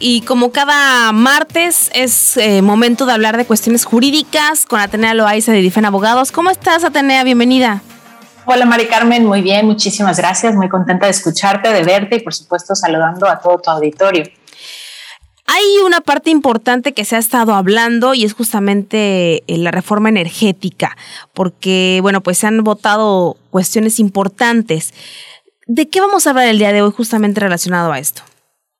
y como cada martes es eh, momento de hablar de cuestiones jurídicas con Atenea Loaiza de Difen Abogados. ¿Cómo estás, Atenea? Bienvenida. Hola, Mari Carmen. Muy bien, muchísimas gracias. Muy contenta de escucharte, de verte y, por supuesto, saludando a todo tu auditorio. Hay una parte importante que se ha estado hablando y es justamente eh, la reforma energética, porque, bueno, pues se han votado cuestiones importantes. ¿De qué vamos a hablar el día de hoy justamente relacionado a esto?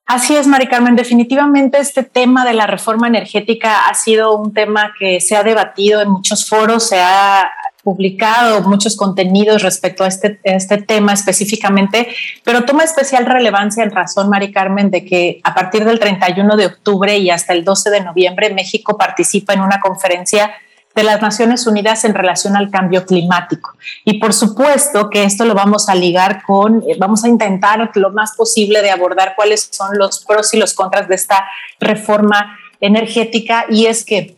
Así es, Mari Carmen. Definitivamente este tema de la reforma energética ha sido un tema que se ha debatido en muchos foros, se ha publicado muchos contenidos respecto a este, este tema específicamente, pero toma especial relevancia en razón, Mari Carmen, de que a partir del 31 de octubre y hasta el 12 de noviembre México participa en una conferencia de las Naciones Unidas en relación al cambio climático. Y por supuesto que esto lo vamos a ligar con, eh, vamos a intentar lo más posible de abordar cuáles son los pros y los contras de esta reforma energética. Y es que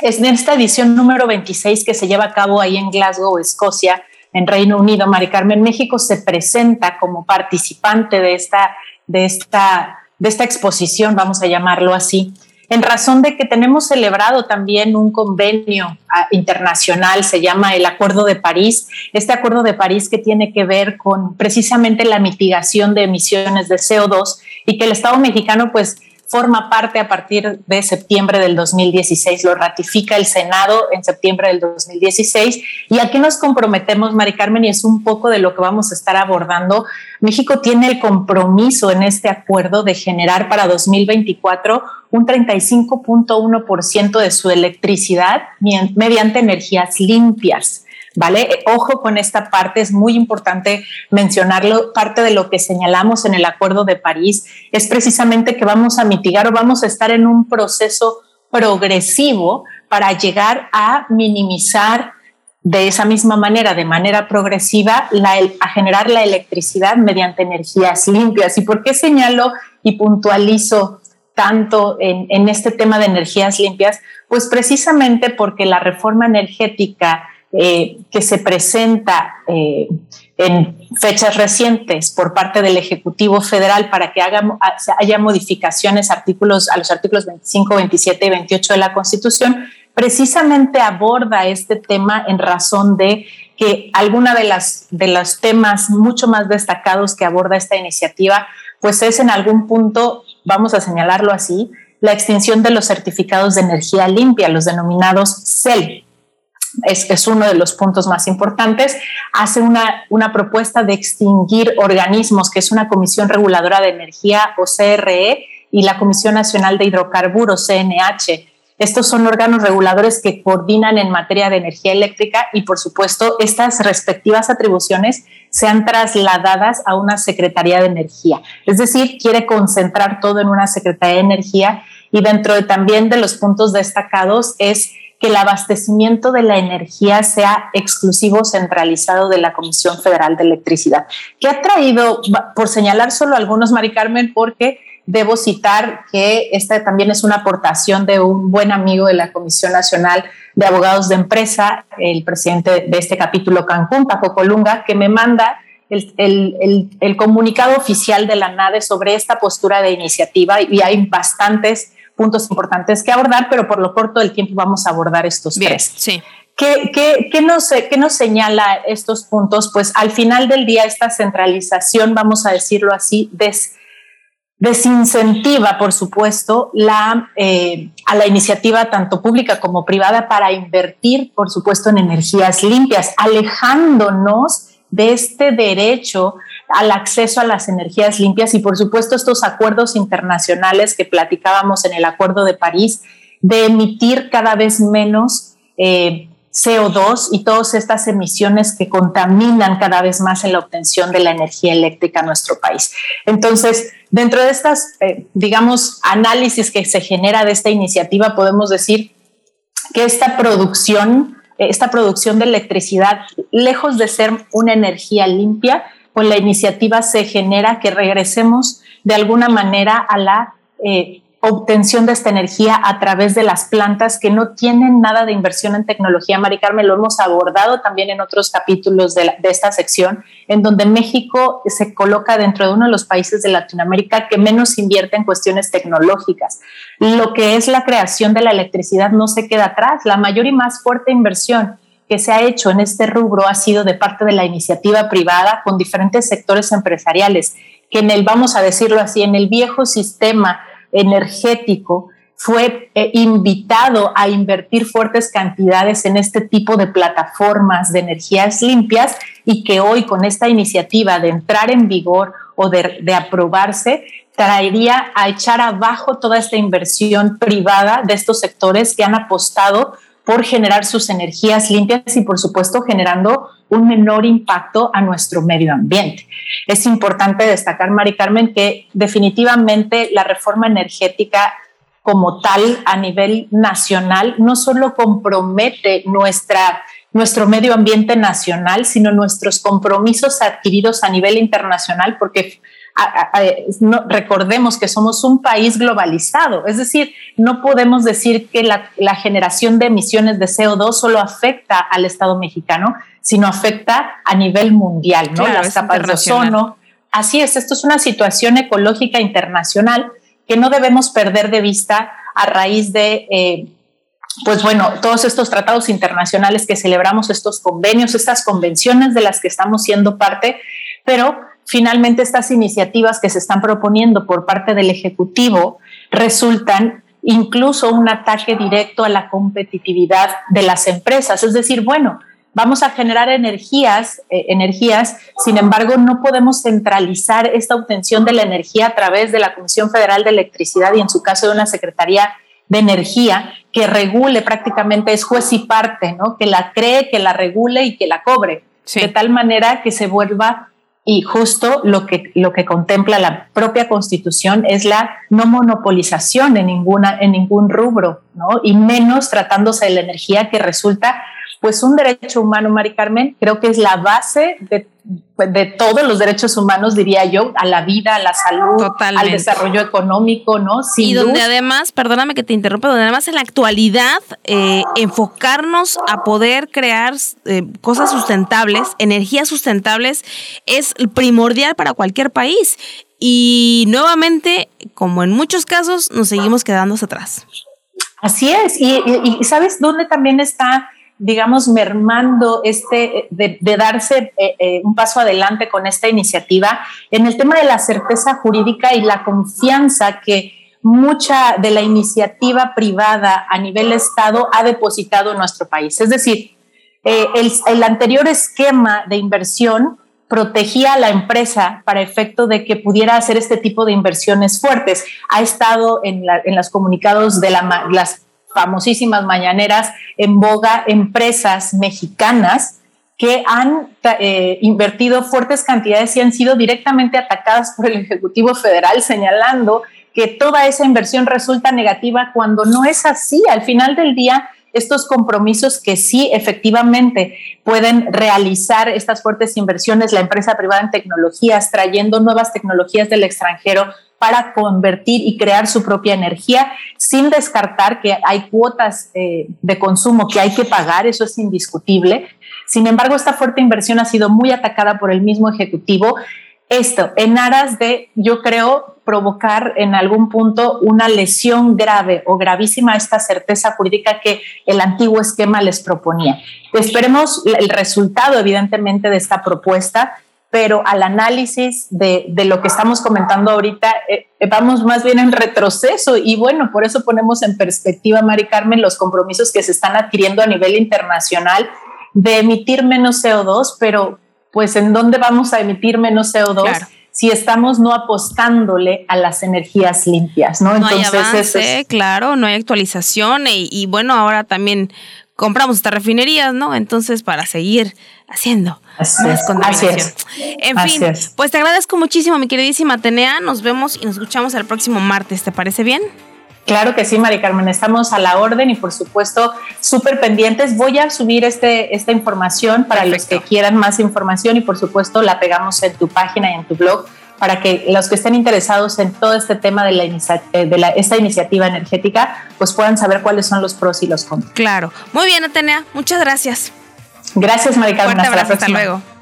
es en esta edición número 26 que se lleva a cabo ahí en Glasgow, Escocia, en Reino Unido, Mari Carmen, México se presenta como participante de esta, de esta, de esta exposición, vamos a llamarlo así en razón de que tenemos celebrado también un convenio ah, internacional, se llama el Acuerdo de París, este Acuerdo de París que tiene que ver con precisamente la mitigación de emisiones de CO2 y que el Estado mexicano pues forma parte a partir de septiembre del 2016, lo ratifica el Senado en septiembre del 2016. ¿Y aquí nos comprometemos, Mari Carmen? Y es un poco de lo que vamos a estar abordando. México tiene el compromiso en este acuerdo de generar para 2024 un 35.1% de su electricidad mediante energías limpias. ¿Vale? Ojo con esta parte, es muy importante mencionarlo. Parte de lo que señalamos en el Acuerdo de París es precisamente que vamos a mitigar o vamos a estar en un proceso progresivo para llegar a minimizar de esa misma manera, de manera progresiva, a generar la electricidad mediante energías limpias. ¿Y por qué señalo y puntualizo tanto en, en este tema de energías limpias? Pues precisamente porque la reforma energética eh, que se presenta eh, en fechas recientes por parte del Ejecutivo Federal para que haya modificaciones artículos, a los artículos 25, 27 y 28 de la Constitución, precisamente aborda este tema en razón de que alguna de las de los temas mucho más destacados que aborda esta iniciativa, pues es en algún punto, vamos a señalarlo así, la extinción de los certificados de energía limpia, los denominados CEL, es, uno de los puntos más importantes, hace una, una propuesta de extinguir organismos, que es una Comisión Reguladora de Energía o CRE y la Comisión Nacional de Hidrocarburos, CNH. Estos son órganos reguladores que coordinan en materia de energía eléctrica y, por supuesto, estas respectivas atribuciones sean trasladadas a una Secretaría de Energía. Es decir, quiere concentrar todo en una Secretaría de Energía y dentro de, también de los puntos destacados es que el abastecimiento de la energía sea exclusivo centralizado de la Comisión Federal de Electricidad, que ha traído, por señalar solo algunos, Mari Carmen, porque debo citar que esta también es una aportación de un buen amigo de la Comisión Nacional de Abogados de Empresa, el presidente de este capítulo Cancún, Paco Colunga, que me manda el, comunicado oficial de la NADE sobre esta postura de iniciativa y hay bastantes puntos importantes que abordar, pero por lo corto del tiempo vamos a abordar estos tres. Sí. ¿Qué, qué, qué, nos, ¿Qué nos señala estos puntos? Pues al final del día esta centralización, vamos a decirlo así, des, desincentiva, por supuesto, la, eh, a la iniciativa tanto pública como privada para invertir, por supuesto, en energías limpias, alejándonos de este derecho al acceso a las energías limpias y por supuesto estos acuerdos internacionales que platicábamos en el Acuerdo de París de emitir cada vez menos eh, CO2 y todas estas emisiones que contaminan cada vez más en la obtención de la energía eléctrica en nuestro país. Entonces, dentro de estas, eh, digamos, análisis que se genera de esta iniciativa, podemos decir que esta producción, eh, esta producción de electricidad, lejos de ser una energía limpia, con la iniciativa se genera que regresemos de alguna manera a la eh, obtención de esta energía a través de las plantas que no tienen nada de inversión en tecnología. Mari Carmen, lo hemos abordado también en otros capítulos de, esta sección, en donde México se coloca dentro de uno de los países de Latinoamérica que menos invierte en cuestiones tecnológicas. Lo que es la creación de la electricidad no se queda atrás. La mayor y más fuerte inversión que se ha hecho en este rubro ha sido de parte de la iniciativa privada con diferentes sectores empresariales, que en el, vamos a decirlo así, en el viejo sistema energético fue eh, invitado a invertir fuertes cantidades en este tipo de plataformas de energías limpias y que hoy con esta iniciativa de entrar en vigor o de, de aprobarse, traería a echar abajo toda esta inversión privada de estos sectores que han apostado por generar sus energías limpias y por supuesto generando un menor impacto a nuestro medio ambiente. Es importante destacar, Mari Carmen, que definitivamente la reforma energética como tal a nivel nacional no solo compromete nuestra, nuestro medio ambiente nacional, sino nuestros compromisos adquiridos a nivel internacional, porque no, recordemos que somos un país globalizado, es decir, no podemos decir que la, generación de emisiones de CO2 solo afecta al Estado mexicano, sino afecta a nivel mundial, ¿no? Las capas de ozono. Así es, esto es una situación ecológica internacional que no debemos perder de vista a raíz de, eh, pues bueno, todos estos tratados internacionales que celebramos, estos convenios, estas convenciones de las que estamos siendo parte, pero finalmente estas iniciativas que se están proponiendo por parte del Ejecutivo resultan incluso un ataque directo a la competitividad de las empresas. Es decir, bueno, vamos a generar energías, eh, energías, sin embargo, no podemos centralizar esta obtención de la energía a través de la Comisión Federal de Electricidad y en su caso de una Secretaría de Energía que regule prácticamente, es juez y parte, ¿no? Que la cree, que la regule y que la cobre, de tal manera que se vuelva y justo lo que, lo que contempla la propia constitución es la no monopolización en, ninguna, en ningún rubro, ¿no? Y menos tratándose de la energía que resulta pues un derecho humano, Mari Carmen, creo que es la base de, de todos los derechos humanos, diría yo, a la vida, a la salud, al desarrollo económico, ¿no? y donde además, perdóname que te interrumpa, donde además en la actualidad eh, enfocarnos a poder crear eh, cosas sustentables, energías sustentables, es primordial para cualquier país. Y nuevamente, como en muchos casos, nos seguimos quedando atrás. Así es. y, y ¿sabes dónde también está? Digamos, mermando este, de, darse eh, eh, un paso adelante con esta iniciativa en el tema de la certeza jurídica y la confianza que mucha de la iniciativa privada a nivel Estado ha depositado en nuestro país. Es decir, eh, el, anterior esquema de inversión protegía a la empresa para efecto de que pudiera hacer este tipo de inversiones fuertes. Ha estado en, los comunicados de la, las famosísimas mañaneras en boga empresas mexicanas que han eh, invertido fuertes cantidades y han sido directamente atacadas por el Ejecutivo Federal señalando que toda esa inversión resulta negativa cuando no es así. Al final del día, estos compromisos que sí efectivamente pueden realizar estas fuertes inversiones, la empresa privada en tecnologías, trayendo nuevas tecnologías del extranjero para convertir y crear su propia energía, sin descartar que hay cuotas eh, de consumo que hay que pagar, eso es indiscutible. Sin embargo, esta fuerte inversión ha sido muy atacada por el mismo Ejecutivo. Esto, en aras de, yo creo, provocar en algún punto una lesión grave o gravísima a esta certeza jurídica que el antiguo esquema les proponía. Esperemos el resultado, evidentemente, de esta propuesta pero al análisis de, de lo que estamos comentando ahorita, eh, eh, vamos más bien en retroceso. Y bueno, por eso ponemos en perspectiva, Mari Carmen, los compromisos que se están adquiriendo a nivel internacional de emitir menos CO2, pero pues en dónde vamos a emitir menos CO2 si estamos no apostándole a las energías limpias, ¿no? Entonces, hay avance, claro, no hay actualización. Y, y bueno, ahora también compramos estas refinerías, ¿no? Entonces, para seguir haciendo así más contaminación. En fin, pues te agradezco muchísimo, mi queridísima Atenea. Nos vemos y nos escuchamos el próximo martes. ¿Te parece bien? Claro que sí, Mari Carmen, estamos a la orden y por supuesto súper pendientes. Voy a subir este, esta información para los que quieran más información y por supuesto la pegamos en tu página y en tu blog para que los que estén interesados en todo este tema de, la, eh, de la, esta iniciativa energética pues puedan saber cuáles son los pros y los contras. Claro. Muy bien, Atenea. Muchas gracias. Gracias, Mari Carmen. Hasta, la próxima. hasta luego.